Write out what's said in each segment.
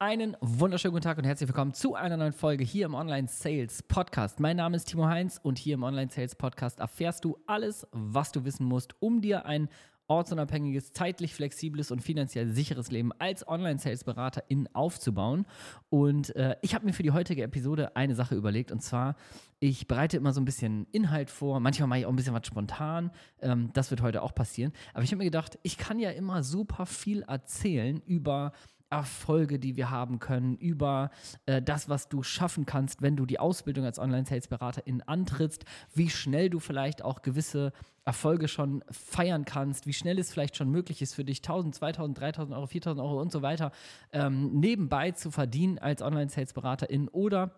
Einen wunderschönen guten Tag und herzlich willkommen zu einer neuen Folge hier im Online Sales Podcast. Mein Name ist Timo Heinz und hier im Online Sales Podcast erfährst du alles, was du wissen musst, um dir ein ortsunabhängiges, zeitlich flexibles und finanziell sicheres Leben als Online-Sales-Beraterin aufzubauen. Und äh, ich habe mir für die heutige Episode eine Sache überlegt und zwar, ich bereite immer so ein bisschen Inhalt vor, manchmal mache ich auch ein bisschen was spontan, ähm, das wird heute auch passieren. Aber ich habe mir gedacht, ich kann ja immer super viel erzählen über Erfolge, die wir haben können, über äh, das, was du schaffen kannst, wenn du die Ausbildung als Online-Sales-Beraterin antrittst, wie schnell du vielleicht auch gewisse Erfolge schon feiern kannst, wie schnell es vielleicht schon möglich ist für dich, 1000, 2000, 3000 Euro, 4000 Euro und so weiter ähm, nebenbei zu verdienen als Online-Sales-Beraterin oder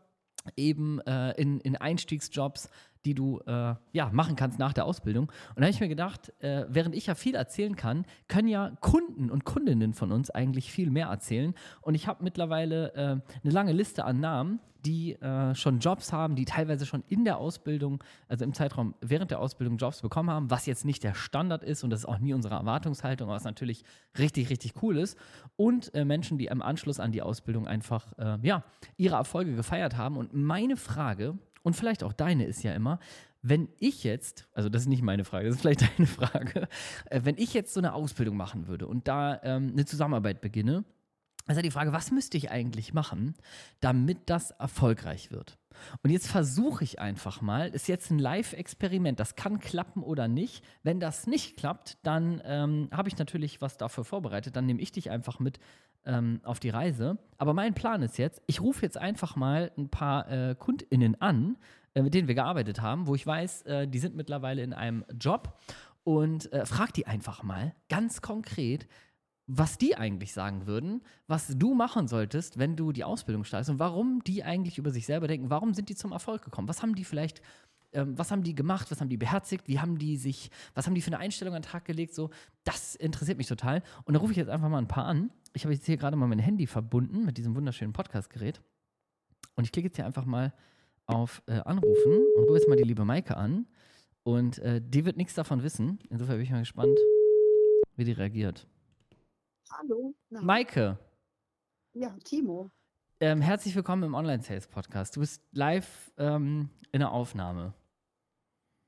eben äh, in, in Einstiegsjobs die du äh, ja, machen kannst nach der Ausbildung. Und da habe ich mir gedacht, äh, während ich ja viel erzählen kann, können ja Kunden und Kundinnen von uns eigentlich viel mehr erzählen. Und ich habe mittlerweile äh, eine lange Liste an Namen, die äh, schon Jobs haben, die teilweise schon in der Ausbildung, also im Zeitraum während der Ausbildung Jobs bekommen haben, was jetzt nicht der Standard ist und das ist auch nie unsere Erwartungshaltung, was natürlich richtig, richtig cool ist. Und äh, Menschen, die im Anschluss an die Ausbildung einfach äh, ja, ihre Erfolge gefeiert haben. Und meine Frage und vielleicht auch deine ist ja immer, wenn ich jetzt, also das ist nicht meine Frage, das ist vielleicht deine Frage, äh, wenn ich jetzt so eine Ausbildung machen würde und da ähm, eine Zusammenarbeit beginne, ist ja die Frage, was müsste ich eigentlich machen, damit das erfolgreich wird? Und jetzt versuche ich einfach mal, ist jetzt ein Live-Experiment, das kann klappen oder nicht. Wenn das nicht klappt, dann ähm, habe ich natürlich was dafür vorbereitet, dann nehme ich dich einfach mit ähm, auf die Reise. Aber mein Plan ist jetzt, ich rufe jetzt einfach mal ein paar äh, KundInnen an, äh, mit denen wir gearbeitet haben, wo ich weiß, äh, die sind mittlerweile in einem Job und äh, frag die einfach mal ganz konkret, was die eigentlich sagen würden, was du machen solltest, wenn du die Ausbildung startest und warum die eigentlich über sich selber denken, warum sind die zum Erfolg gekommen, was haben die vielleicht ähm, was haben die gemacht, was haben die beherzigt, wie haben die sich, was haben die für eine Einstellung an den Tag gelegt, so, das interessiert mich total. Und da rufe ich jetzt einfach mal ein paar an. Ich habe jetzt hier gerade mal mein Handy verbunden mit diesem wunderschönen Podcast-Gerät. Und ich klicke jetzt hier einfach mal auf äh, Anrufen und rufe jetzt mal die liebe Maike an. Und äh, die wird nichts davon wissen. Insofern bin ich mal gespannt, wie die reagiert. Hallo. Na. Maike. Ja, Timo. Ähm, herzlich willkommen im Online-Sales-Podcast. Du bist live ähm, in der Aufnahme.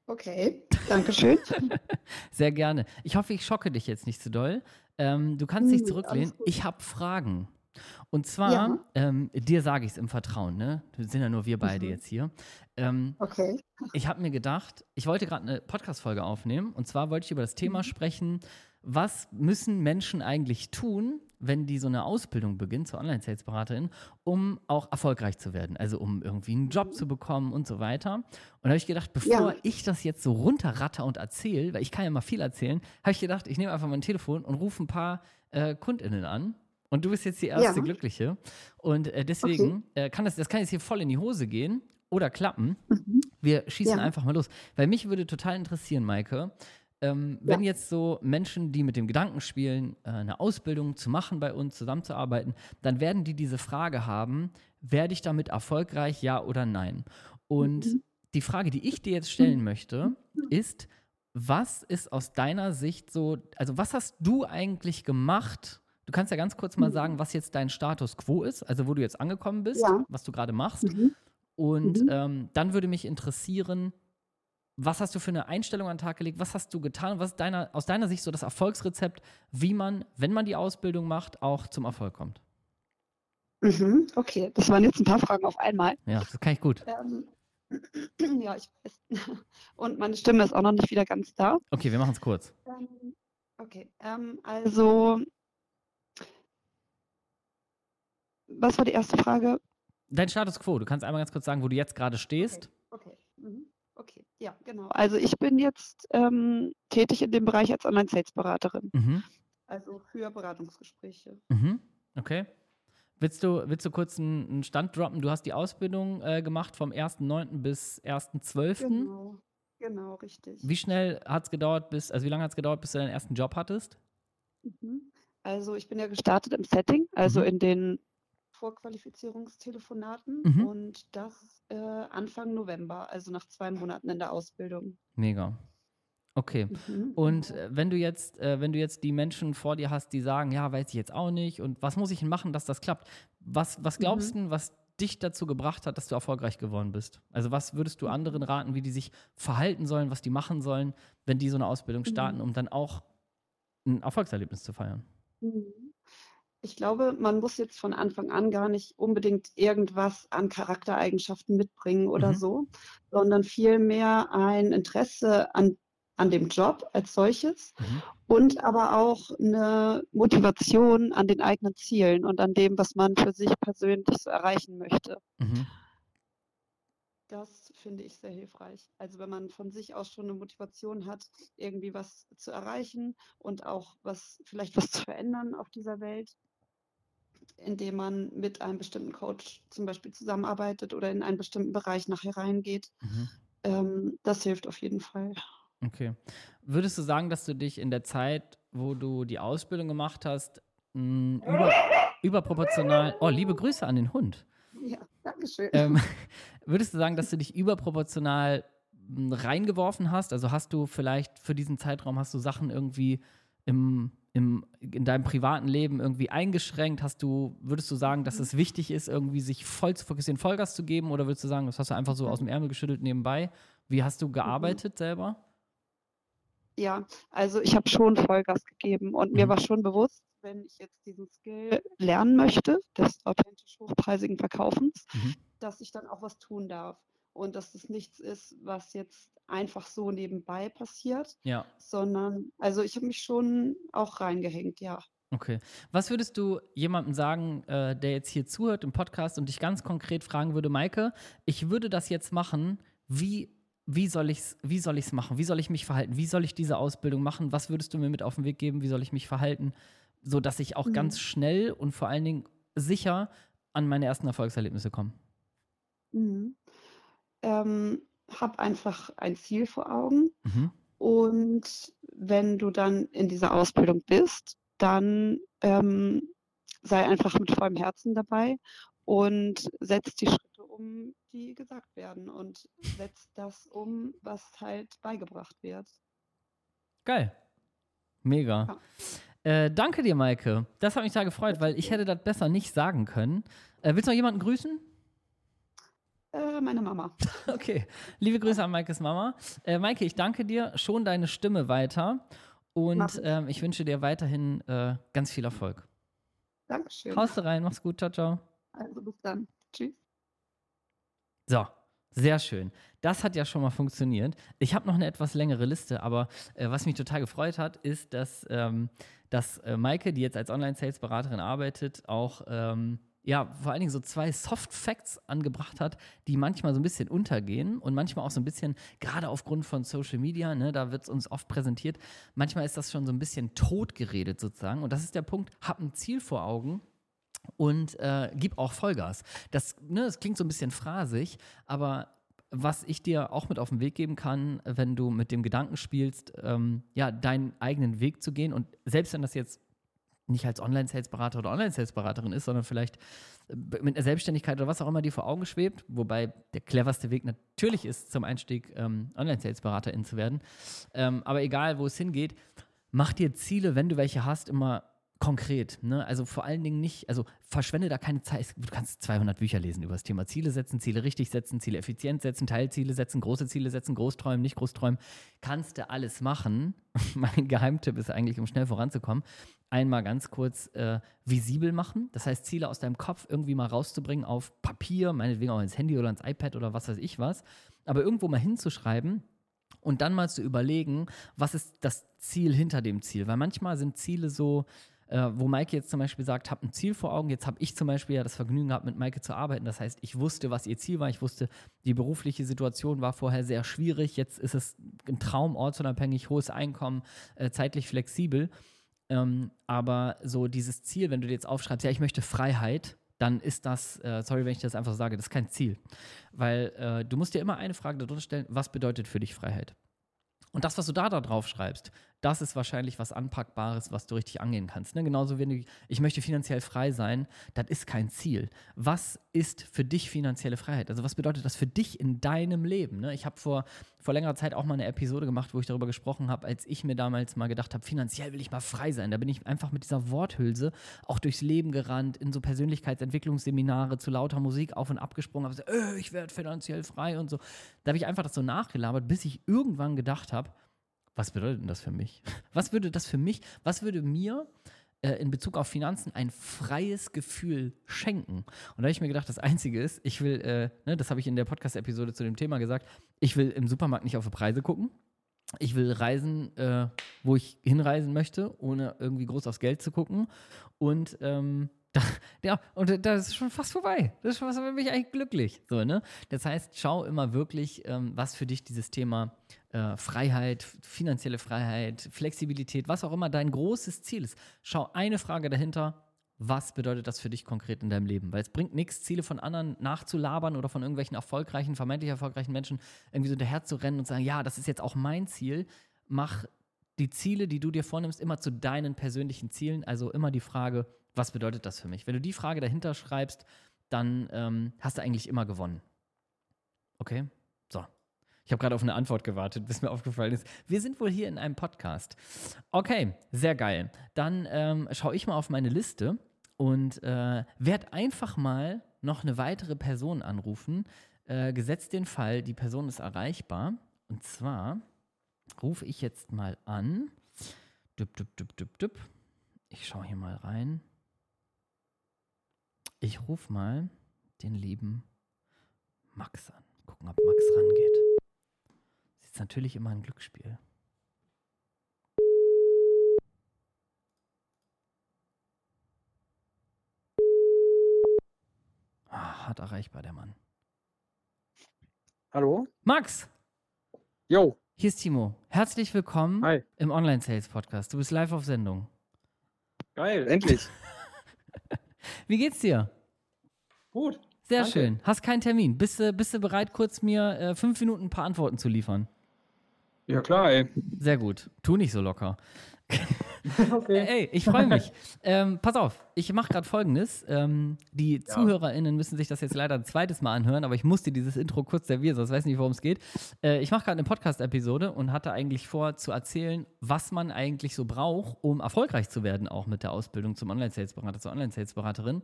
Okay, danke schön. Sehr gerne. Ich hoffe, ich schocke dich jetzt nicht zu doll. Ähm, du kannst dich zurücklehnen. Ich habe Fragen. Und zwar, ja. ähm, dir sage ich es im Vertrauen, ne? Wir sind ja nur wir beide mhm. jetzt hier. Ähm, okay. Ich habe mir gedacht, ich wollte gerade eine Podcast-Folge aufnehmen. Und zwar wollte ich über das Thema mhm. sprechen, was müssen Menschen eigentlich tun, wenn die so eine Ausbildung beginnt zur Online-Sales-Beraterin, um auch erfolgreich zu werden, also um irgendwie einen Job zu bekommen und so weiter. Und da habe ich gedacht, bevor ja. ich das jetzt so runterratter und erzähle, weil ich kann ja mal viel erzählen, habe ich gedacht, ich nehme einfach mein Telefon und rufe ein paar äh, KundInnen an. Und du bist jetzt die erste ja. Glückliche. Und äh, deswegen okay. äh, kann das, das kann jetzt hier voll in die Hose gehen oder klappen. Mhm. Wir schießen ja. einfach mal los. Weil mich würde total interessieren, Maike, ähm, ja. Wenn jetzt so Menschen, die mit dem Gedanken spielen, äh, eine Ausbildung zu machen bei uns, zusammenzuarbeiten, dann werden die diese Frage haben, werde ich damit erfolgreich, ja oder nein? Und mhm. die Frage, die ich dir jetzt stellen mhm. möchte, ist, was ist aus deiner Sicht so, also was hast du eigentlich gemacht? Du kannst ja ganz kurz mal mhm. sagen, was jetzt dein Status quo ist, also wo du jetzt angekommen bist, ja. was du gerade machst. Mhm. Und mhm. ähm, dann würde mich interessieren, was hast du für eine Einstellung an den Tag gelegt? Was hast du getan? Was ist deiner, aus deiner Sicht so das Erfolgsrezept, wie man, wenn man die Ausbildung macht, auch zum Erfolg kommt? Mhm, okay, das waren jetzt ein paar Fragen auf einmal. Ja, das kann ich gut. Ähm, ja, ich weiß. Und meine Stimme ist auch noch nicht wieder ganz da. Okay, wir machen es kurz. Ähm, okay, ähm, also, was war die erste Frage? Dein Status quo. Du kannst einmal ganz kurz sagen, wo du jetzt gerade stehst. Okay. okay. Okay, ja, genau. Also ich bin jetzt ähm, tätig in dem Bereich als Online-Sales-Beraterin. Mhm. Also für Beratungsgespräche. Mhm. Okay. Willst du, willst du kurz einen, einen Stand droppen? Du hast die Ausbildung äh, gemacht vom 1.9. bis 1.12. Genau, genau, richtig. Wie schnell hat es gedauert, bis, also wie lange hat es gedauert, bis du deinen ersten Job hattest? Mhm. Also ich bin ja gestartet im Setting, also mhm. in den Vorqualifizierungstelefonaten mhm. und das äh, Anfang November, also nach zwei Monaten in der Ausbildung. Mega. Okay. Mhm. Und äh, wenn du jetzt, äh, wenn du jetzt die Menschen vor dir hast, die sagen, ja, weiß ich jetzt auch nicht und was muss ich denn machen, dass das klappt? Was, was glaubst mhm. du, was dich dazu gebracht hat, dass du erfolgreich geworden bist? Also was würdest du anderen raten, wie die sich verhalten sollen, was die machen sollen, wenn die so eine Ausbildung starten, mhm. um dann auch ein Erfolgserlebnis zu feiern? Mhm. Ich glaube, man muss jetzt von Anfang an gar nicht unbedingt irgendwas an Charaktereigenschaften mitbringen oder mhm. so, sondern vielmehr ein Interesse an an dem Job als solches mhm. und aber auch eine Motivation an den eigenen Zielen und an dem, was man für sich persönlich so erreichen möchte. Mhm. Das finde ich sehr hilfreich. Also wenn man von sich aus schon eine Motivation hat, irgendwie was zu erreichen und auch was, vielleicht was zu verändern auf dieser Welt, indem man mit einem bestimmten Coach zum Beispiel zusammenarbeitet oder in einen bestimmten Bereich nachher reingeht. Mhm. Ähm, das hilft auf jeden Fall. Okay. Würdest du sagen, dass du dich in der Zeit, wo du die Ausbildung gemacht hast, mh, über, überproportional. Oh, liebe Grüße an den Hund. Ja, danke schön. Ähm, würdest du sagen, dass du dich überproportional reingeworfen hast? Also hast du vielleicht für diesen Zeitraum hast du Sachen irgendwie im, im, in deinem privaten Leben irgendwie eingeschränkt? Hast du, würdest du sagen, dass es wichtig ist, irgendwie sich voll zu fokussieren, Vollgas zu geben? Oder würdest du sagen, das hast du einfach so aus dem Ärmel geschüttelt nebenbei? Wie hast du gearbeitet mhm. selber? Ja, also ich habe schon Vollgas gegeben und mir mhm. war schon bewusst, wenn ich jetzt diesen Skill lernen möchte, des authentisch hochpreisigen Verkaufens, mhm. dass ich dann auch was tun darf und dass es nichts ist, was jetzt einfach so nebenbei passiert, ja. sondern also ich habe mich schon auch reingehängt, ja. Okay. Was würdest du jemandem sagen, äh, der jetzt hier zuhört im Podcast und dich ganz konkret fragen würde, Maike, ich würde das jetzt machen, wie wie soll ich es wie soll ich's machen? Wie soll ich mich verhalten? Wie soll ich diese Ausbildung machen? Was würdest du mir mit auf den Weg geben? Wie soll ich mich verhalten? So dass ich auch mhm. ganz schnell und vor allen Dingen sicher an meine ersten Erfolgserlebnisse komme. Mhm. Ähm, hab einfach ein Ziel vor Augen. Mhm. Und wenn du dann in dieser Ausbildung bist, dann ähm, sei einfach mit vollem Herzen dabei und setz die Schritte um, die gesagt werden und setzt das um, was halt beigebracht wird. Geil. Mega. Ja. Äh, danke dir, Maike. Das hat mich da gefreut, weil ich hätte das besser nicht sagen können. Äh, willst du noch jemanden grüßen? Äh, meine Mama. Okay. Liebe Grüße an Maikes Mama. Äh, Maike, ich danke dir. Schon deine Stimme weiter. Und ähm, ich wünsche dir weiterhin äh, ganz viel Erfolg. Dankeschön. Haust du rein. Mach's gut. Ciao, ciao. Also bis dann. Tschüss. So, sehr schön. Das hat ja schon mal funktioniert. Ich habe noch eine etwas längere Liste, aber äh, was mich total gefreut hat, ist, dass, ähm, dass äh, Maike, die jetzt als Online-Sales-Beraterin arbeitet, auch ähm, ja, vor allen Dingen so zwei Soft Facts angebracht hat, die manchmal so ein bisschen untergehen und manchmal auch so ein bisschen, gerade aufgrund von Social Media, ne, da wird es uns oft präsentiert, manchmal ist das schon so ein bisschen totgeredet sozusagen. Und das ist der Punkt, hab ein Ziel vor Augen und äh, gib auch Vollgas. Das, ne, das klingt so ein bisschen phrasig, aber was ich dir auch mit auf den Weg geben kann, wenn du mit dem Gedanken spielst, ähm, ja, deinen eigenen Weg zu gehen und selbst wenn das jetzt nicht als Online-Sales-Berater oder Online-Sales-Beraterin ist, sondern vielleicht äh, mit einer Selbstständigkeit oder was auch immer dir vor Augen schwebt, wobei der cleverste Weg natürlich ist, zum Einstieg ähm, Online-Sales-Beraterin zu werden. Ähm, aber egal, wo es hingeht, mach dir Ziele, wenn du welche hast, immer konkret. Ne? Also vor allen Dingen nicht, also verschwende da keine Zeit. Du kannst 200 Bücher lesen über das Thema Ziele setzen, Ziele richtig setzen, Ziele effizient setzen, Teilziele setzen, große Ziele setzen, Großträumen, nicht Großträumen. Kannst du alles machen. mein Geheimtipp ist eigentlich, um schnell voranzukommen, einmal ganz kurz äh, visibel machen. Das heißt, Ziele aus deinem Kopf irgendwie mal rauszubringen auf Papier, meinetwegen auch ins Handy oder ins iPad oder was weiß ich was. Aber irgendwo mal hinzuschreiben, und dann mal zu überlegen, was ist das Ziel hinter dem Ziel. Weil manchmal sind Ziele so, äh, wo Maike jetzt zum Beispiel sagt, habe ein Ziel vor Augen. Jetzt habe ich zum Beispiel ja das Vergnügen gehabt, mit Maike zu arbeiten. Das heißt, ich wusste, was ihr Ziel war. Ich wusste, die berufliche Situation war vorher sehr schwierig. Jetzt ist es ein Traum, ortsunabhängig, hohes Einkommen, äh, zeitlich flexibel. Ähm, aber so dieses Ziel, wenn du dir jetzt aufschreibst, ja, ich möchte Freiheit, dann ist das, äh, sorry, wenn ich das einfach sage, das ist kein Ziel. Weil äh, du musst dir immer eine Frage darunter stellen, was bedeutet für dich Freiheit? Und das, was du da, da drauf schreibst, das ist wahrscheinlich was Anpackbares, was du richtig angehen kannst. Ne? Genauso du, ich möchte finanziell frei sein, das ist kein Ziel. Was ist für dich finanzielle Freiheit? Also was bedeutet das für dich in deinem Leben? Ne? Ich habe vor, vor längerer Zeit auch mal eine Episode gemacht, wo ich darüber gesprochen habe, als ich mir damals mal gedacht habe, finanziell will ich mal frei sein. Da bin ich einfach mit dieser Worthülse auch durchs Leben gerannt, in so Persönlichkeitsentwicklungsseminare zu lauter Musik auf und ab gesprungen, habe gesagt, äh, ich werde finanziell frei und so. Da habe ich einfach das so nachgelabert, bis ich irgendwann gedacht habe, was bedeutet denn das für mich? Was würde das für mich, was würde mir äh, in Bezug auf Finanzen ein freies Gefühl schenken? Und da habe ich mir gedacht, das Einzige ist, ich will, äh, ne, das habe ich in der Podcast-Episode zu dem Thema gesagt, ich will im Supermarkt nicht auf Preise gucken. Ich will reisen, äh, wo ich hinreisen möchte, ohne irgendwie groß aufs Geld zu gucken. Und ähm, da, ja, und das ist schon fast vorbei. Das ist schon fast, bin ich eigentlich glücklich. So, ne? Das heißt, schau immer wirklich, ähm, was für dich dieses Thema äh, Freiheit, finanzielle Freiheit, Flexibilität, was auch immer dein großes Ziel ist. Schau eine Frage dahinter. Was bedeutet das für dich konkret in deinem Leben? Weil es bringt nichts, Ziele von anderen nachzulabern oder von irgendwelchen erfolgreichen, vermeintlich erfolgreichen Menschen irgendwie so hinterher zu rennen und sagen, ja, das ist jetzt auch mein Ziel. Mach die Ziele, die du dir vornimmst, immer zu deinen persönlichen Zielen. Also immer die Frage, was bedeutet das für mich? Wenn du die Frage dahinter schreibst, dann ähm, hast du eigentlich immer gewonnen. Okay? So. Ich habe gerade auf eine Antwort gewartet, bis mir aufgefallen ist. Wir sind wohl hier in einem Podcast. Okay, sehr geil. Dann ähm, schaue ich mal auf meine Liste und äh, werde einfach mal noch eine weitere Person anrufen. Äh, gesetzt den Fall, die Person ist erreichbar. Und zwar rufe ich jetzt mal an. Düpp, düpp, düpp, düpp, düpp. Ich schaue hier mal rein. Ich rufe mal den lieben Max an. Gucken, ob Max rangeht. Das ist natürlich immer ein Glücksspiel. Ah, hart erreichbar, der Mann. Hallo? Max! Jo. Hier ist Timo. Herzlich willkommen Hi. im Online-Sales-Podcast. Du bist live auf Sendung. Geil, endlich. Wie geht's dir? Gut. Sehr Danke. schön. Hast keinen Termin. Bist du, bist du bereit, kurz mir äh, fünf Minuten ein paar Antworten zu liefern? Ja, klar, ey. Sehr gut. Tu nicht so locker. Okay. Ey, ich freue mich. ähm, pass auf, ich mache gerade folgendes. Ähm, die Ja. ZuhörerInnen müssen sich das jetzt leider ein zweites Mal anhören, aber ich musste dieses Intro kurz servieren, sonst weiß ich nicht, worum es geht. Äh, ich mache gerade eine Podcast-Episode und hatte eigentlich vor zu erzählen, was man eigentlich so braucht, um erfolgreich zu werden, auch mit der Ausbildung zum Online-Sales-Berater, zur Online-Sales-Beraterin.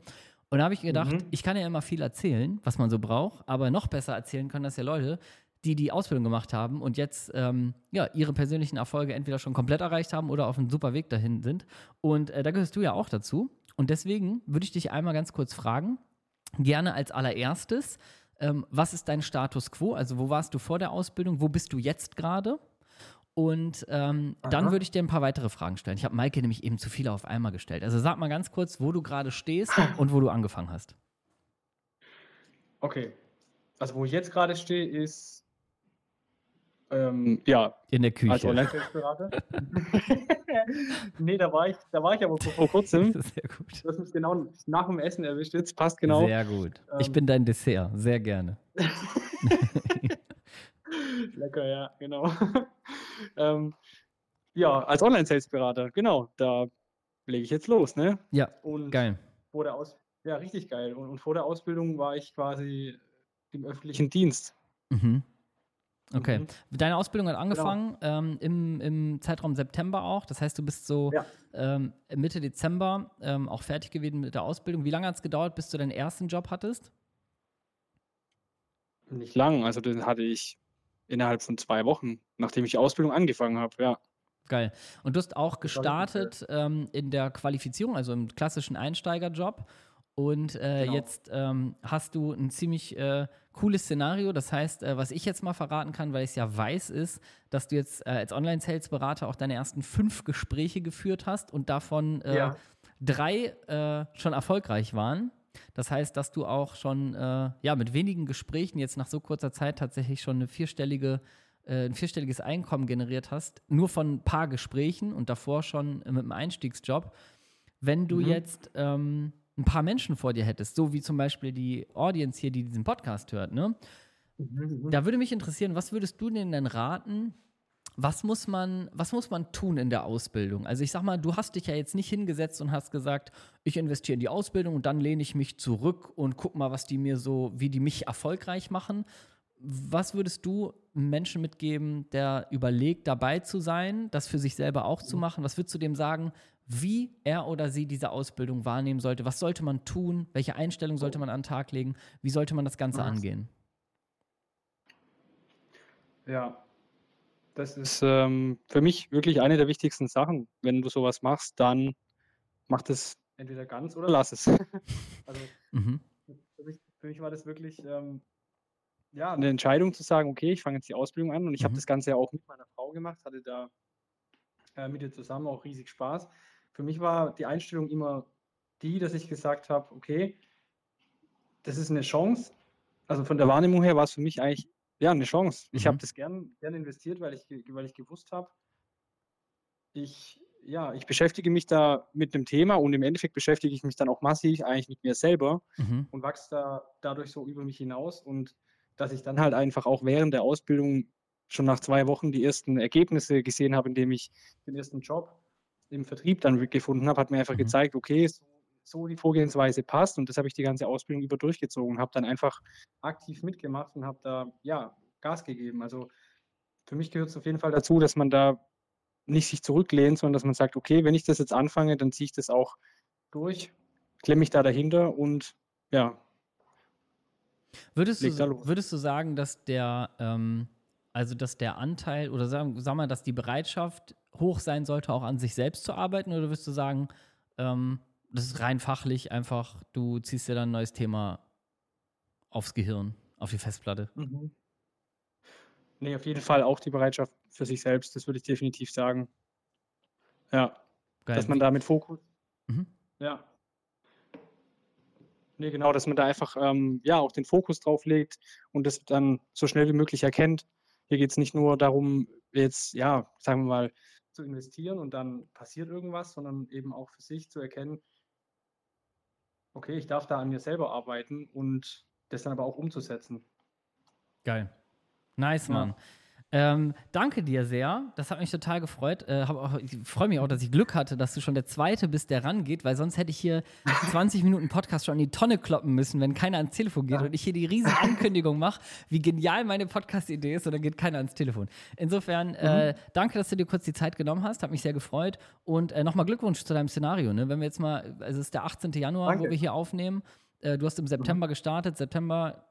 Und da habe ich gedacht, Mhm. ich kann ja immer viel erzählen, was man so braucht, aber noch besser erzählen können das ja Leute, die die Ausbildung gemacht haben und jetzt ähm, ja, ihre persönlichen Erfolge entweder schon komplett erreicht haben oder auf einem super Weg dahin sind. Und äh, da gehörst du ja auch dazu. Und deswegen würde ich dich einmal ganz kurz fragen, gerne als allererstes, ähm, was ist dein Status quo? Also wo warst du vor der Ausbildung? Wo bist du jetzt gerade? Und ähm, dann würde ich dir ein paar weitere Fragen stellen. Ich habe Maike nämlich eben zu viele auf einmal gestellt. Also sag mal ganz kurz, wo du gerade stehst und wo du angefangen hast. Okay. Also, wo ich jetzt gerade stehe, ist, ähm, ja, In der als Küche. Online-Sales-Berater. nee, da war ich, da war ich aber vor, vor kurzem. Das ist sehr gut. Du hast mich genau nach dem Essen erwischt jetzt, passt genau. Sehr gut. ich Ähm, bin dein Dessert. Sehr gerne. Lecker, ja, genau. ähm, ja, als Online-Sales-Berater, genau, da lege ich jetzt los, ne? Ja, Und geil. vor der Aus ja, richtig geil. Und, und vor der Ausbildung war ich quasi im öffentlichen Dienst. Mhm. Okay. Mhm. Deine Ausbildung hat angefangen ähm, im, im Zeitraum September auch. Das heißt, du bist so Ja. ähm, Mitte Dezember ähm, auch fertig gewesen mit der Ausbildung. Wie lange hat es gedauert, bis du deinen ersten Job hattest? Nicht lang, also den hatte ich innerhalb von zwei Wochen, nachdem ich die Ausbildung angefangen habe, ja. Geil. Und du hast auch gestartet ähm, in der Qualifizierung, also im klassischen Einsteigerjob. Und äh, Genau. jetzt ähm, hast du ein ziemlich äh, cooles Szenario. Das heißt, äh, was ich jetzt mal verraten kann, weil ich es ja weiß, ist, dass du jetzt äh, als Online-Sales-Berater auch deine ersten fünf Gespräche geführt hast und davon äh, Ja. drei äh, schon erfolgreich waren. Das heißt, dass du auch schon ja, mit wenigen Gesprächen jetzt nach so kurzer Zeit tatsächlich schon eine vierstellige, ein vierstelliges Einkommen generiert hast, nur von ein paar Gesprächen und davor schon mit einem Einstiegsjob. Wenn du Mhm. jetzt ähm, ein paar Menschen vor dir hättest, so wie zum Beispiel die Audience hier, die diesen Podcast hört, ne? Mhm. Da würde mich interessieren, was würdest du denen denn raten, was muss man, was muss man tun in der Ausbildung? Also ich sag mal, du hast dich ja jetzt nicht hingesetzt und hast gesagt, ich investiere in die Ausbildung und dann lehne ich mich zurück und guck mal, was die mir so, wie die mich erfolgreich machen. Was würdest du Menschen mitgeben, der überlegt, dabei zu sein, das für sich selber auch zu mhm. machen? Was würdest du dem sagen, wie er oder sie diese Ausbildung wahrnehmen sollte? Was sollte man tun? Welche Einstellung sollte man an den Tag legen? Wie sollte man das Ganze angehen? Ja, das ist ähm, für mich wirklich eine der wichtigsten Sachen. Wenn du sowas machst, dann mach das entweder ganz oder lass es. also mhm. für, mich, für, mich, war das wirklich ähm, ja, eine Entscheidung zu sagen, okay, ich fange jetzt die Ausbildung an und ich mhm. habe das Ganze ja auch mit meiner Frau gemacht, hatte da äh, mit ihr zusammen auch riesig Spaß. Für mich war die Einstellung immer die, dass ich gesagt habe, okay, das ist eine Chance. Also von der Wahrnehmung her war es für mich eigentlich ja, eine Chance. Ich mhm. habe das gern, gern investiert, weil ich, weil ich gewusst habe, ich, ja, ich beschäftige mich da mit einem Thema und im Endeffekt beschäftige ich mich dann auch massiv eigentlich mit mir selber mhm. und wachse da dadurch so über mich hinaus und dass ich dann halt einfach auch während der Ausbildung schon nach zwei Wochen die ersten Ergebnisse gesehen habe, indem ich den ersten Job im Vertrieb dann gefunden habe, hat mir einfach mhm. gezeigt, okay, so so die Vorgehensweise passt. Und das habe ich die ganze Ausbildung über durchgezogen habe dann einfach aktiv mitgemacht und habe da ja Gas gegeben. Also für mich gehört es auf jeden Fall dazu, dass man da nicht sich zurücklehnt, sondern dass man sagt, okay, wenn ich das jetzt anfange, dann ziehe ich das auch durch, klemme mich da dahinter und ja. Würdest du, würdest du sagen, dass der, ähm, also dass der Anteil oder sagen, sag mal, dass die Bereitschaft hoch sein sollte, auch an sich selbst zu arbeiten? Oder würdest du sagen, ähm, das ist rein fachlich einfach, du ziehst dir dann ein neues Thema aufs Gehirn, auf die Festplatte. Mhm. Nee, auf jeden Fall auch die Bereitschaft für sich selbst, das würde ich definitiv sagen. Ja. Geil. Dass man da mit Fokus. Mhm. Ja. Nee, genau, dass man da einfach ähm, ja auch den Fokus drauf legt und das dann so schnell wie möglich erkennt. Hier geht es nicht nur darum, jetzt, ja, sagen wir mal, zu investieren und dann passiert irgendwas, sondern eben auch für sich zu erkennen, okay, ich darf da an mir selber arbeiten und das dann aber auch umzusetzen. Geil. Nice, Mann. Ja. Ähm, danke dir sehr. Das hat mich total gefreut. Äh, auch, ich freue mich auch, dass ich Glück hatte, dass du schon der Zweite bist, der rangeht, weil sonst hätte ich hier 20 Minuten Podcast schon in die Tonne kloppen müssen, wenn keiner ans Telefon geht ja. und ich hier die riesen Ankündigung mache, wie genial meine Podcast-Idee ist und dann geht keiner ans Telefon. Insofern, äh, mhm. äh, danke, dass du dir kurz die Zeit genommen hast. Hat mich sehr gefreut. Und äh, nochmal Glückwunsch zu deinem Szenario. Ne? Wenn wir jetzt mal, also es ist der 18. Januar, danke. wo wir hier aufnehmen. Äh, du hast im September mhm. gestartet. September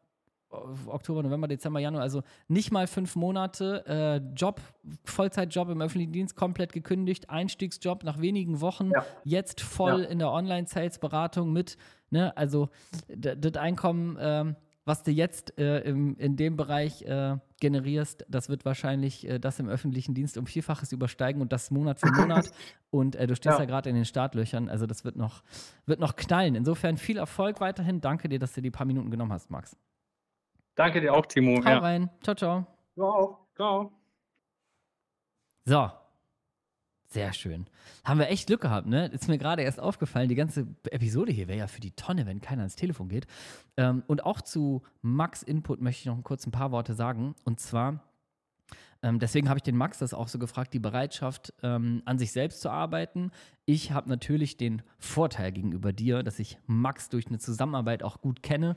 Oktober, November, Dezember, Januar, also nicht mal fünf Monate, äh, Job, Vollzeitjob im öffentlichen Dienst komplett gekündigt, Einstiegsjob nach wenigen Wochen, ja. jetzt voll ja. in der Online-Sales-Beratung mit, ne, also das Einkommen, äh, was du jetzt äh, im, in dem Bereich äh, generierst, das wird wahrscheinlich äh, das im öffentlichen Dienst um Vielfaches übersteigen und das Monat für Monat. und äh, du stehst ja, ja gerade in den Startlöchern, also das wird noch, wird noch knallen. Insofern viel Erfolg weiterhin. Danke dir, dass du die paar Minuten genommen hast, Max. Danke dir auch, Timo. Hau ja. rein. Ciao, ciao. Ciao. Ciao. So. Sehr schön. Haben wir echt Glück gehabt, ne? Ist mir gerade erst aufgefallen, die ganze Episode hier wäre ja für die Tonne, wenn keiner ans Telefon geht. Ähm, und auch zu Max Input möchte ich noch kurz ein paar Worte sagen. Und zwar, ähm, deswegen habe ich den Max das auch so gefragt, die Bereitschaft, ähm, an sich selbst zu arbeiten. Ich habe natürlich den Vorteil gegenüber dir, dass ich Max durch eine Zusammenarbeit auch gut kenne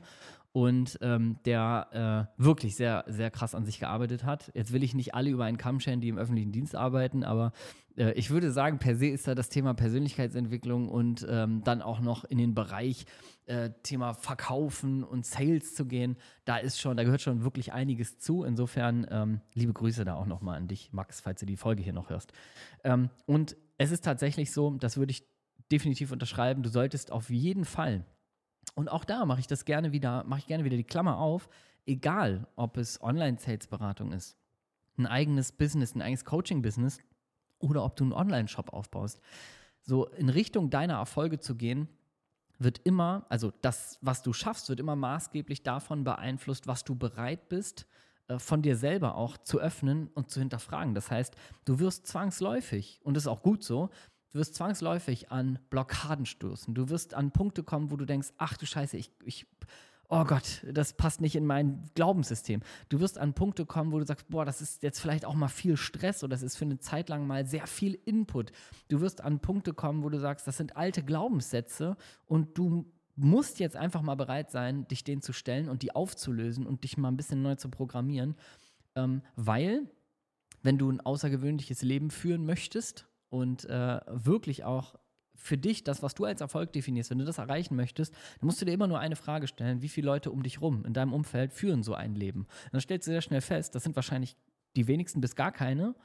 und ähm, der äh, wirklich sehr, sehr krass an sich gearbeitet hat. Jetzt will ich nicht alle über einen Kamm scheren, die im öffentlichen Dienst arbeiten, aber äh, ich würde sagen, per se ist da das Thema Persönlichkeitsentwicklung und ähm, dann auch noch in den Bereich äh, Thema Verkaufen und Sales zu gehen. Da ist schon, da gehört schon wirklich einiges zu. Insofern ähm, liebe Grüße da auch nochmal an dich, Max, falls du die Folge hier noch hörst. Ähm, und es ist tatsächlich so, das würde ich definitiv unterschreiben, du solltest auf jeden Fall und auch da mache ich das gerne wieder, mache ich gerne wieder die Klammer auf, egal ob es Online-Sales-Beratung ist, ein eigenes Business, ein eigenes Coaching-Business oder ob du einen Online-Shop aufbaust. So in Richtung deiner Erfolge zu gehen, wird immer, also das, was du schaffst, wird immer maßgeblich davon beeinflusst, was du bereit bist, äh, von dir selber auch zu öffnen und zu hinterfragen. Das heißt, du wirst zwangsläufig, und das ist auch gut so, Du wirst zwangsläufig an Blockaden stoßen. Du wirst an Punkte kommen, wo du denkst, ach du Scheiße, ich, ich oh Gott, das passt nicht in mein Glaubenssystem. Du wirst an Punkte kommen, wo du sagst, boah, das ist jetzt vielleicht auch mal viel Stress oder das ist für eine Zeit lang mal sehr viel Input. Du wirst an Punkte kommen, wo du sagst, das sind alte Glaubenssätze und du musst jetzt einfach mal bereit sein, dich denen zu stellen und die aufzulösen und dich mal ein bisschen neu zu programmieren, ähm, weil wenn du ein außergewöhnliches Leben führen möchtest und äh, wirklich auch für dich das, was du als Erfolg definierst, wenn du das erreichen möchtest, dann musst du dir immer nur eine Frage stellen, wie viele Leute um dich rum in deinem Umfeld führen so ein Leben. Und dann stellst du sehr schnell fest, das sind wahrscheinlich die wenigsten bis gar keine.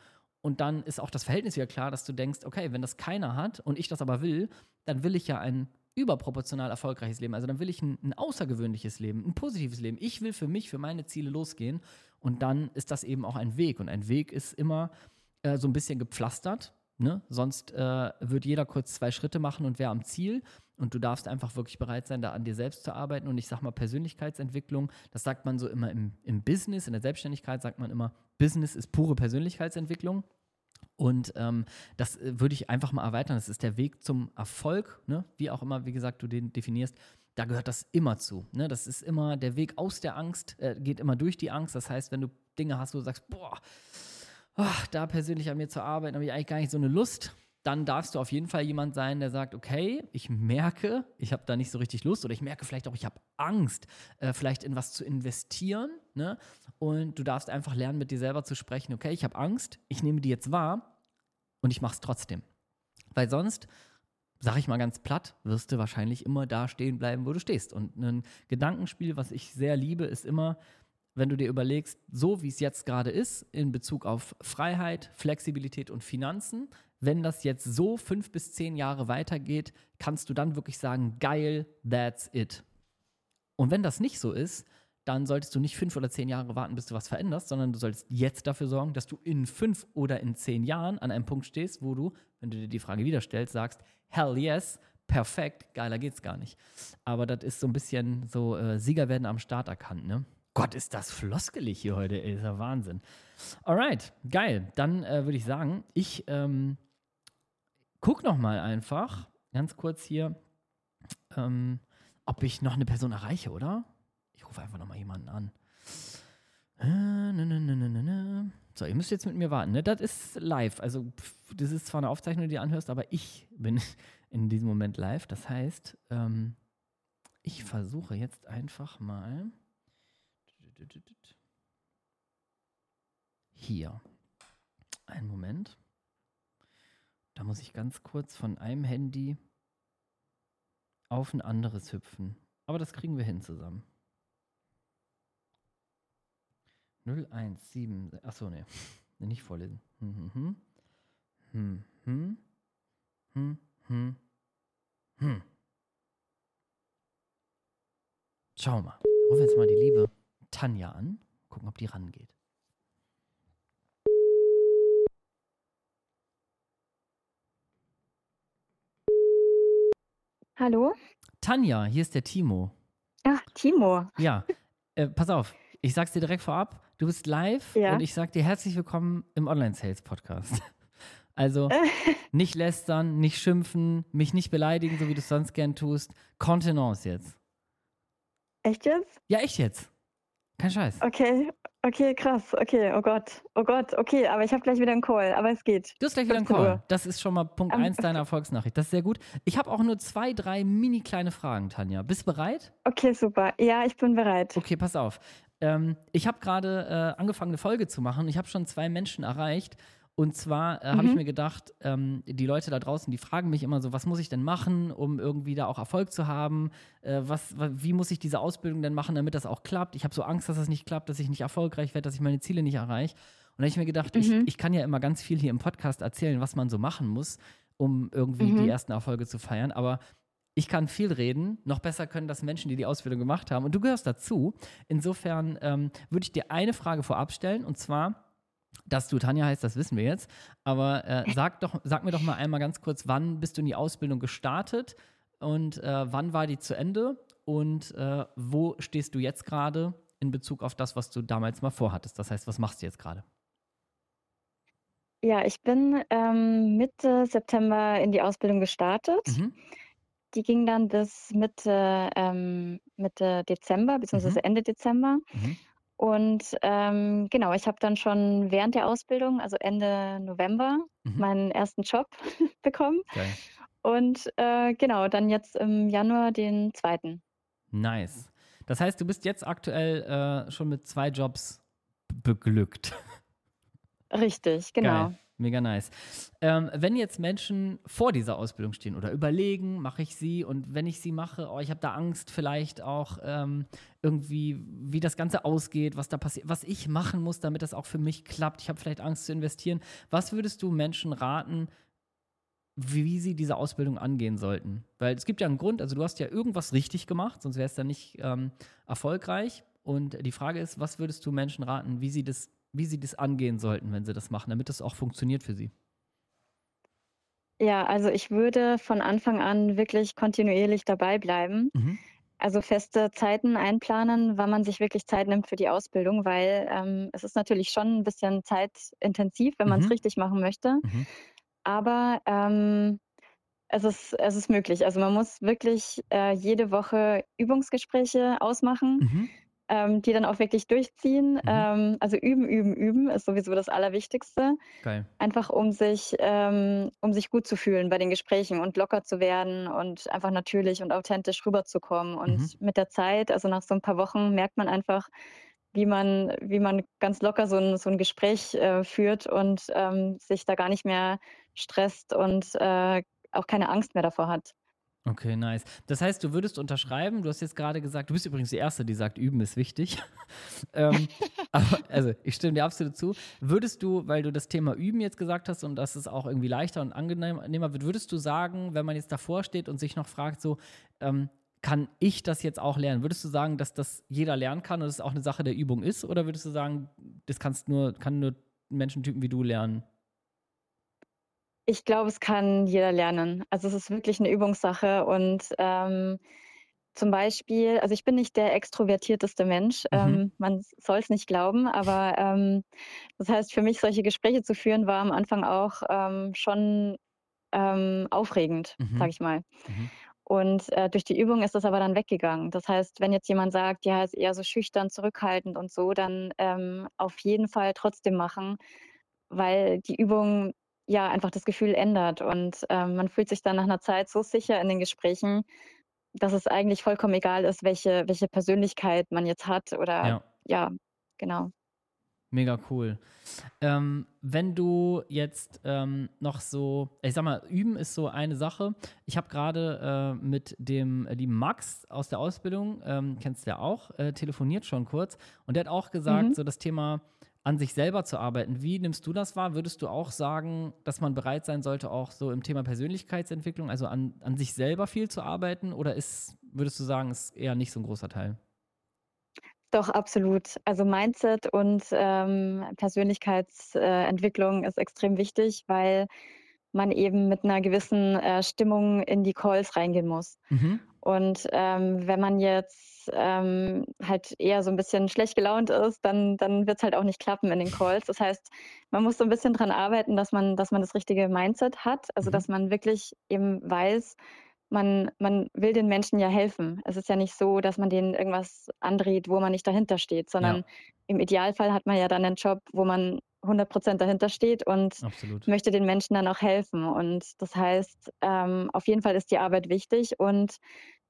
Und dann ist auch das Verhältnis wieder klar, dass du denkst, okay, wenn das keiner hat und ich das aber will, dann will ich ja ein überproportional erfolgreiches Leben. Also dann will ich ein, ein außergewöhnliches Leben, ein positives Leben. Ich will für mich, für meine Ziele losgehen. Und dann ist das eben auch ein Weg. Und ein Weg ist immer äh, so ein bisschen gepflastert. Ne? Sonst äh, wird jeder kurz zwei Schritte machen und wäre am Ziel. Und du darfst einfach wirklich bereit sein, da an dir selbst zu arbeiten. Und ich sag mal, Persönlichkeitsentwicklung, das sagt man so immer im, im Business, in der Selbstständigkeit sagt man immer, Business ist pure Persönlichkeitsentwicklung. Und ähm, das äh, würde ich einfach mal erweitern. Das ist der Weg zum Erfolg, ne? wie auch immer, wie gesagt, du den definierst. Da gehört das immer zu. Ne? Das ist immer der Weg aus der Angst, äh, geht immer durch die Angst. Das heißt, wenn du Dinge hast, wo du sagst, boah, ach, da persönlich an mir zu arbeiten, habe ich eigentlich gar nicht so eine Lust, dann darfst du auf jeden Fall jemand sein, der sagt, okay, ich merke, ich habe da nicht so richtig Lust oder ich merke vielleicht auch, ich habe Angst, äh, vielleicht in was zu investieren. Ne? Und du darfst einfach lernen, mit dir selber zu sprechen, okay, ich habe Angst, ich nehme die jetzt wahr und ich mache es trotzdem. Weil sonst, sage ich mal ganz platt, wirst du wahrscheinlich immer da stehen bleiben, wo du stehst. Und ein Gedankenspiel, was ich sehr liebe, ist immer, wenn du dir überlegst, so wie es jetzt gerade ist, in Bezug auf Freiheit, Flexibilität und Finanzen, wenn das jetzt so fünf bis zehn Jahre weitergeht, kannst du dann wirklich sagen, geil, that's it. Und wenn das nicht so ist, dann solltest du nicht fünf oder zehn Jahre warten, bis du was veränderst, sondern du solltest jetzt dafür sorgen, dass du in fünf oder in zehn Jahren an einem Punkt stehst, wo du, wenn du dir die Frage wieder stellst, sagst, hell yes, perfekt, geiler geht's gar nicht. Aber das ist so ein bisschen so, äh, Sieger werden am Start erkannt, ne? Gott, ist das floskelig hier heute, ey, ist ja Wahnsinn. Alright, geil. Dann äh, würde ich sagen, ich ähm, guck noch mal einfach ganz kurz hier, ähm, ob ich noch eine Person erreiche, oder? Ich rufe einfach noch mal jemanden an. So, ihr müsst jetzt mit mir warten. Ne? Das ist live. Also, das ist zwar eine Aufzeichnung, die du anhörst, aber ich bin in diesem Moment live. Das heißt, ähm, ich versuche jetzt einfach mal. Hier. Einen Moment. Da muss ich ganz kurz von einem Handy auf ein anderes hüpfen. Aber das kriegen wir hin zusammen. 017. Achso, ne. Nicht vorlesen. Hm, hm, hm. Hm, hm, hm. Schau mal. Ruf jetzt mal die liebe Tanja an. Gucken, ob die rangeht. Hallo? Tanja, hier ist der Timo. Ach, Timo. Ja, äh, pass auf. Ich sag's dir direkt vorab. Du bist live ja. und ich sag dir herzlich willkommen im Online-Sales-Podcast. Also nicht lästern, nicht schimpfen, mich nicht beleidigen, so wie du es sonst gern tust. Kontenance jetzt. Echt jetzt? Ja, echt jetzt. Kein Scheiß. Okay, okay, krass. Okay, oh Gott. Oh Gott, okay, aber ich habe gleich wieder einen Call, aber es geht. Du hast gleich wieder einen Call. Das ist schon mal Punkt 1 um, deiner Erfolgsnachricht. Das ist sehr gut. Ich habe auch nur zwei, drei mini kleine Fragen, Tanja. Bist du bereit? Okay, super. Ja, ich bin bereit. Okay, pass auf. Ähm, ich habe gerade äh, angefangen, eine Folge zu machen. Ich habe schon zwei Menschen erreicht und zwar äh, mhm. habe ich mir gedacht, ähm, die Leute da draußen, die fragen mich immer so, was muss ich denn machen, um irgendwie da auch Erfolg zu haben? Äh, was, wie muss ich diese Ausbildung denn machen, damit das auch klappt? Ich habe so Angst, dass das nicht klappt, dass ich nicht erfolgreich werde, dass ich meine Ziele nicht erreiche. Und da habe ich mir gedacht, mhm. ich, ich kann ja immer ganz viel hier im Podcast erzählen, was man so machen muss, um irgendwie mhm. die ersten Erfolge zu feiern. Aber ich kann viel reden, noch besser können das Menschen, die die Ausbildung gemacht haben. Und du gehörst dazu. Insofern ähm, würde ich dir eine Frage vorab stellen, und zwar, dass du Tanja heißt, das wissen wir jetzt. Aber äh, sag, doch, sag mir doch mal einmal ganz kurz, wann bist du in die Ausbildung gestartet und äh, wann war die zu Ende und äh, wo stehst du jetzt gerade in Bezug auf das, was du damals mal vorhattest? Das heißt, was machst du jetzt gerade? Ja, ich bin ähm, Mitte September in die Ausbildung gestartet. Mhm. Die ging dann bis Mitte, ähm, Mitte Dezember, beziehungsweise Mhm. Ende Dezember. Mhm. Und ähm, genau, ich habe dann schon während der Ausbildung, also Ende November, Mhm. meinen ersten Job bekommen. Geil. Und äh, genau, dann jetzt im Januar den zweiten. Nice. Das heißt, du bist jetzt aktuell äh, schon mit zwei Jobs beglückt. Richtig, genau. Geil. Mega nice. Ähm, wenn jetzt Menschen vor dieser Ausbildung stehen oder überlegen, mache ich sie und wenn ich sie mache, oh, ich habe da Angst vielleicht auch ähm, irgendwie, wie das Ganze ausgeht, was da passiert, was ich machen muss, damit das auch für mich klappt. Ich habe vielleicht Angst zu investieren. Was würdest du Menschen raten, wie sie diese Ausbildung angehen sollten? Weil es gibt ja einen Grund, also du hast ja irgendwas richtig gemacht, sonst wäre es dann nicht ähm, erfolgreich. Und die Frage ist, was würdest du Menschen raten, wie sie das wie sie das angehen sollten, wenn sie das machen, damit das auch funktioniert für sie. Ja, also ich würde von Anfang an wirklich kontinuierlich dabei bleiben. Mhm. Also feste Zeiten einplanen, wann man sich wirklich Zeit nimmt für die Ausbildung, weil ähm, es ist natürlich schon ein bisschen zeitintensiv, wenn man es Mhm. richtig machen möchte. Mhm. Aber ähm, es ist, es ist möglich. Also man muss wirklich äh, jede Woche Übungsgespräche ausmachen. Ähm, die dann auch wirklich durchziehen. Mhm. Ähm, also üben, üben, üben ist sowieso das Allerwichtigste. Geil. Einfach um sich, ähm, um sich gut zu fühlen bei den Gesprächen und locker zu werden und einfach natürlich und authentisch rüberzukommen. Und Mhm. mit der Zeit, also nach so ein paar Wochen, merkt man einfach, wie man, wie man ganz locker so ein, so ein Gespräch äh, führt und ähm, sich da gar nicht mehr stresst und äh, auch keine Angst mehr davor hat. Okay, nice. Das heißt, du würdest unterschreiben, du hast jetzt gerade gesagt, du bist übrigens die Erste, die sagt, üben ist wichtig. ähm, aber, also, ich stimme dir absolut zu. Würdest du, weil du das Thema Üben jetzt gesagt hast und dass es auch irgendwie leichter und angenehmer wird, würdest du sagen, wenn man jetzt davor steht und sich noch fragt, so, ähm, kann ich das jetzt auch lernen? Würdest du sagen, dass das jeder lernen kann und es auch eine Sache der Übung ist? Oder würdest du sagen, das kannst nur, kann nur Menschentypen wie du lernen? Ich glaube, es kann jeder lernen. Also es ist wirklich eine Übungssache und ähm, zum Beispiel, also ich bin nicht der extrovertierteste Mensch, Mhm. ähm, man soll es nicht glauben, aber ähm, das heißt, für mich solche Gespräche zu führen, war am Anfang auch ähm, schon ähm, aufregend, Mhm. sage ich mal. Mhm. Und äh, durch die Übung ist das aber dann weggegangen. Das heißt, wenn jetzt jemand sagt, ja, ist eher so schüchtern, zurückhaltend und so, dann ähm, auf jeden Fall trotzdem machen, weil die Übung ja einfach das Gefühl ändert und ähm, man fühlt sich dann nach einer Zeit so sicher in den Gesprächen, dass es eigentlich vollkommen egal ist, welche, welche Persönlichkeit man jetzt hat oder Ja. ja, genau. Mega cool. Ähm, wenn du jetzt ähm, noch so, ich sag mal, üben ist so eine Sache. Ich habe gerade äh, mit dem lieben Max aus der Ausbildung, ähm, kennst du ja auch, äh, telefoniert schon kurz und der hat auch gesagt, Mhm. so das Thema an sich selber zu arbeiten. Wie nimmst du das wahr? Würdest du auch sagen, dass man bereit sein sollte, auch so im Thema Persönlichkeitsentwicklung, also an, an sich selber viel zu arbeiten? Oder ist, würdest du sagen, ist eher nicht so ein großer Teil? Doch, absolut. Also Mindset und ähm, Persönlichkeitsentwicklung ist extrem wichtig, weil man eben mit einer gewissen äh, Stimmung in die Calls reingehen muss. Mhm. Und ähm, wenn man jetzt ähm, halt eher so ein bisschen schlecht gelaunt ist, dann, dann wird es halt auch nicht klappen in den Calls. Das heißt, man muss so ein bisschen dran arbeiten, dass man, dass man das richtige Mindset hat, also Mhm. dass man wirklich eben weiß, man, man will den Menschen ja helfen. Es ist ja nicht so, dass man denen irgendwas andreht, wo man nicht dahinter steht, sondern Ja. im Idealfall hat man ja dann einen Job, wo man 100 Prozent dahinter steht und Absolut. möchte den Menschen dann auch helfen. Und das heißt, ähm, auf jeden Fall ist die Arbeit wichtig und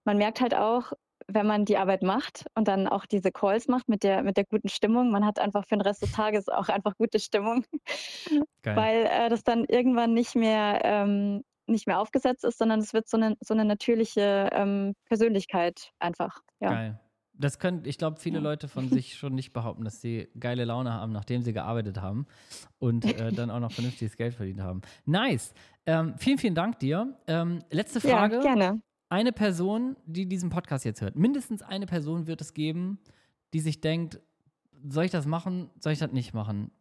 man merkt halt auch, wenn man die Arbeit macht und dann auch diese Calls macht mit der, mit der guten Stimmung, man hat einfach für den Rest des Tages auch einfach gute Stimmung, Geil. weil äh, das dann irgendwann nicht mehr, ähm, nicht mehr aufgesetzt ist, sondern es wird so eine, so eine natürliche ähm, Persönlichkeit einfach. Ja. Geil. Das können, ich glaube, viele Ja. Leute von sich schon nicht behaupten, dass sie geile Laune haben, nachdem sie gearbeitet haben und äh, dann auch noch vernünftiges Geld verdient haben. Nice. Ähm, vielen, vielen Dank dir. Ähm, letzte ja, Frage. gerne. Eine Person, die diesen Podcast jetzt hört, mindestens eine Person wird es geben, die sich denkt, soll ich das machen, soll ich das nicht machen?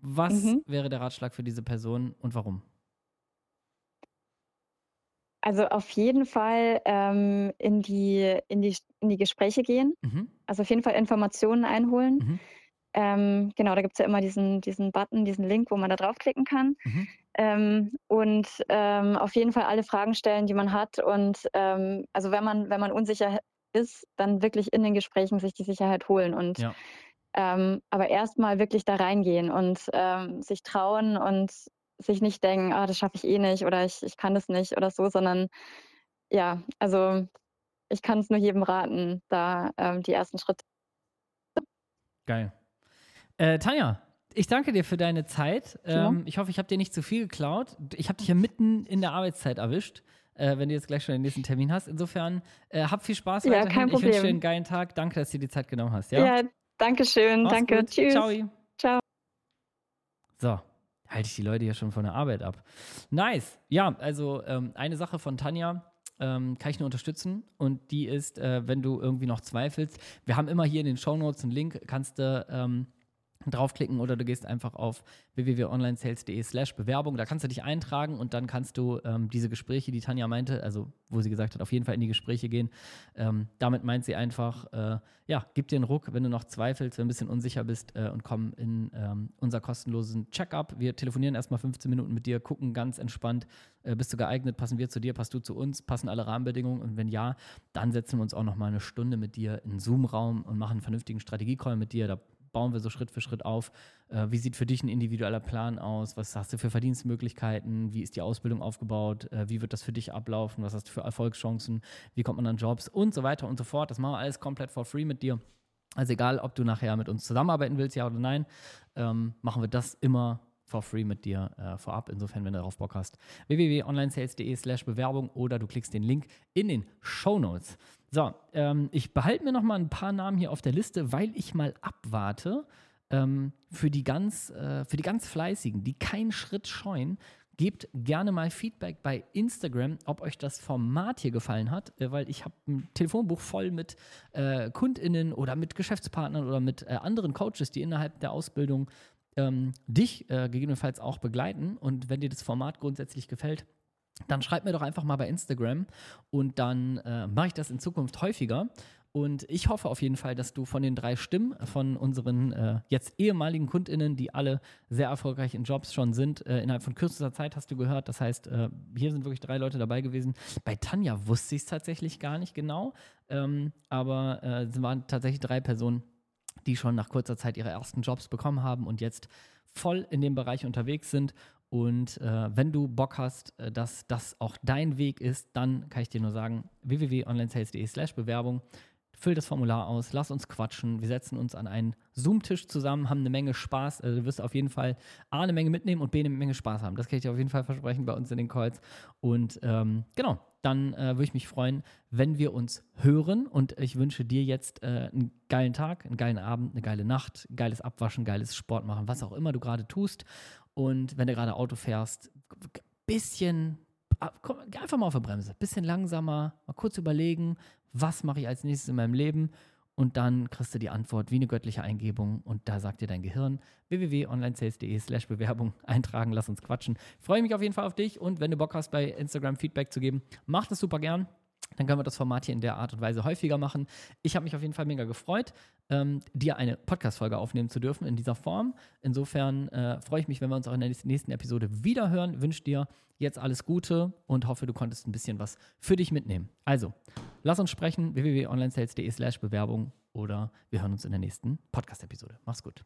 Was Mhm. wäre der Ratschlag für diese Person und warum? Also auf jeden Fall ähm, in die, in die, in die Gespräche gehen. Mhm. Also auf jeden Fall Informationen einholen. Mhm. Ähm, genau, da gibt es ja immer diesen, diesen Button, diesen Link, wo man da draufklicken kann. Mhm. Ähm, und ähm, auf jeden Fall alle Fragen stellen, die man hat. Und ähm, also wenn man, wenn man unsicher ist, dann wirklich in den Gesprächen sich die Sicherheit holen und ja. ähm, aber erstmal wirklich da reingehen und ähm, sich trauen und sich nicht denken, ah, das schaffe ich eh nicht oder ich, ich kann das nicht oder so, sondern ja, also ich kann es nur jedem raten, da ähm, die ersten Schritte. Geil. Äh, Tanja, ich danke dir für deine Zeit. Ähm, ich hoffe, ich habe dir nicht zu viel geklaut. Ich habe dich ja mitten in der Arbeitszeit erwischt, äh, wenn du jetzt gleich schon den nächsten Termin hast. Insofern, äh, hab viel Spaß ja, weiterhin. Kein Problem. Ich wünsche dir einen geilen Tag. Danke, dass du dir die Zeit genommen hast. Ja, ja danke schön. Mach's danke. Gut. Tschüss. Ciao. Ciao. So, halte ich die Leute ja schon von der Arbeit ab. Nice. Ja, also ähm, eine Sache von Tanja ähm, kann ich nur unterstützen. Und die ist, äh, wenn du irgendwie noch zweifelst, wir haben immer hier in den Show Notes einen Link, kannst du ähm, draufklicken oder du gehst einfach auf www.onlinesales.de slash Bewerbung. Da kannst du dich eintragen und dann kannst du ähm, diese Gespräche, die Tanja meinte, also wo sie gesagt hat, auf jeden Fall in die Gespräche gehen. Ähm, damit meint sie einfach, äh, ja, gib dir einen Ruck, wenn du noch zweifelst, wenn du ein bisschen unsicher bist äh, und komm in ähm, unser kostenlosen Check-up. Wir telefonieren erstmal 15 Minuten mit dir, gucken ganz entspannt, äh, bist du geeignet, passen wir zu dir, passt du zu uns, passen alle Rahmenbedingungen und wenn ja, dann setzen wir uns auch noch mal eine Stunde mit dir in Zoom-Raum und machen einen vernünftigen Strategiecall mit dir. Da bauen wir so Schritt für Schritt auf. Äh, wie sieht für dich ein individueller Plan aus? Was hast du für Verdienstmöglichkeiten? Wie ist die Ausbildung aufgebaut? Äh, wie wird das für dich ablaufen? Was hast du für Erfolgschancen? Wie kommt man an Jobs? Und so weiter und so fort. Das machen wir alles komplett for free mit dir. Also egal, ob du nachher mit uns zusammenarbeiten willst, ja oder nein, ähm, machen wir das immer for free mit dir äh, vorab. Insofern, wenn du darauf Bock hast, www.onlinesales.de slash Bewerbung oder du klickst den Link in den Show Notes. So, ähm, ich behalte mir noch mal ein paar Namen hier auf der Liste, weil ich mal abwarte ähm, für, die ganz, äh, für die ganz Fleißigen, die keinen Schritt scheuen. Gebt gerne mal Feedback bei Instagram, ob euch das Format hier gefallen hat, äh, weil ich habe ein Telefonbuch voll mit äh, KundInnen oder mit Geschäftspartnern oder mit äh, anderen Coaches, die innerhalb der Ausbildung ähm, dich äh, gegebenenfalls auch begleiten. Und wenn dir das Format grundsätzlich gefällt, dann schreib mir doch einfach mal bei Instagram und dann äh, mache ich das in Zukunft häufiger. Und ich hoffe auf jeden Fall, dass du von den drei Stimmen von unseren äh, jetzt ehemaligen KundInnen, die alle sehr erfolgreich in Jobs schon sind, äh, innerhalb von kürzester Zeit hast du gehört. Das heißt, äh, hier sind wirklich drei Leute dabei gewesen. Bei Tanja wusste ich es tatsächlich gar nicht genau, ähm, aber äh, es waren tatsächlich drei Personen, die schon nach kurzer Zeit ihre ersten Jobs bekommen haben und jetzt voll in dem Bereich unterwegs sind und äh, wenn du Bock hast, äh, dass das auch dein Weg ist, dann kann ich dir nur sagen, www.onlinesales.de slash Bewerbung. Füll das Formular aus, lass uns quatschen. Wir setzen uns an einen Zoom-Tisch zusammen, haben eine Menge Spaß. Also du wirst auf jeden Fall A, eine Menge mitnehmen und B, eine Menge Spaß haben. Das kann ich dir auf jeden Fall versprechen bei uns in den Calls. Und ähm, genau, dann äh, würde ich mich freuen, wenn wir uns hören. Und ich wünsche dir jetzt äh, einen geilen Tag, einen geilen Abend, eine geile Nacht, geiles Abwaschen, geiles Sport machen, was auch immer du gerade tust. Und wenn du gerade Auto fährst, bisschen, komm, einfach mal auf der Bremse, bisschen langsamer, mal kurz überlegen, was mache ich als nächstes in meinem Leben und dann kriegst du die Antwort wie eine göttliche Eingebung und da sagt dir dein Gehirn www.onlinesales.de slash Bewerbung eintragen, lass uns quatschen. Freue mich auf jeden Fall auf dich und wenn du Bock hast, bei Instagram Feedback zu geben, mach das super gern. Dann können wir das Format hier in der Art und Weise häufiger machen. Ich habe mich auf jeden Fall mega gefreut, ähm, dir eine Podcast-Folge aufnehmen zu dürfen in dieser Form. Insofern äh, freue ich mich, wenn wir uns auch in der nächsten Episode wieder hören. Wünsche dir jetzt alles Gute und hoffe, du konntest ein bisschen was für dich mitnehmen. Also, lass uns sprechen, www.onlinesales.de slash Bewerbung oder wir hören uns in der nächsten Podcast-Episode. Mach's gut.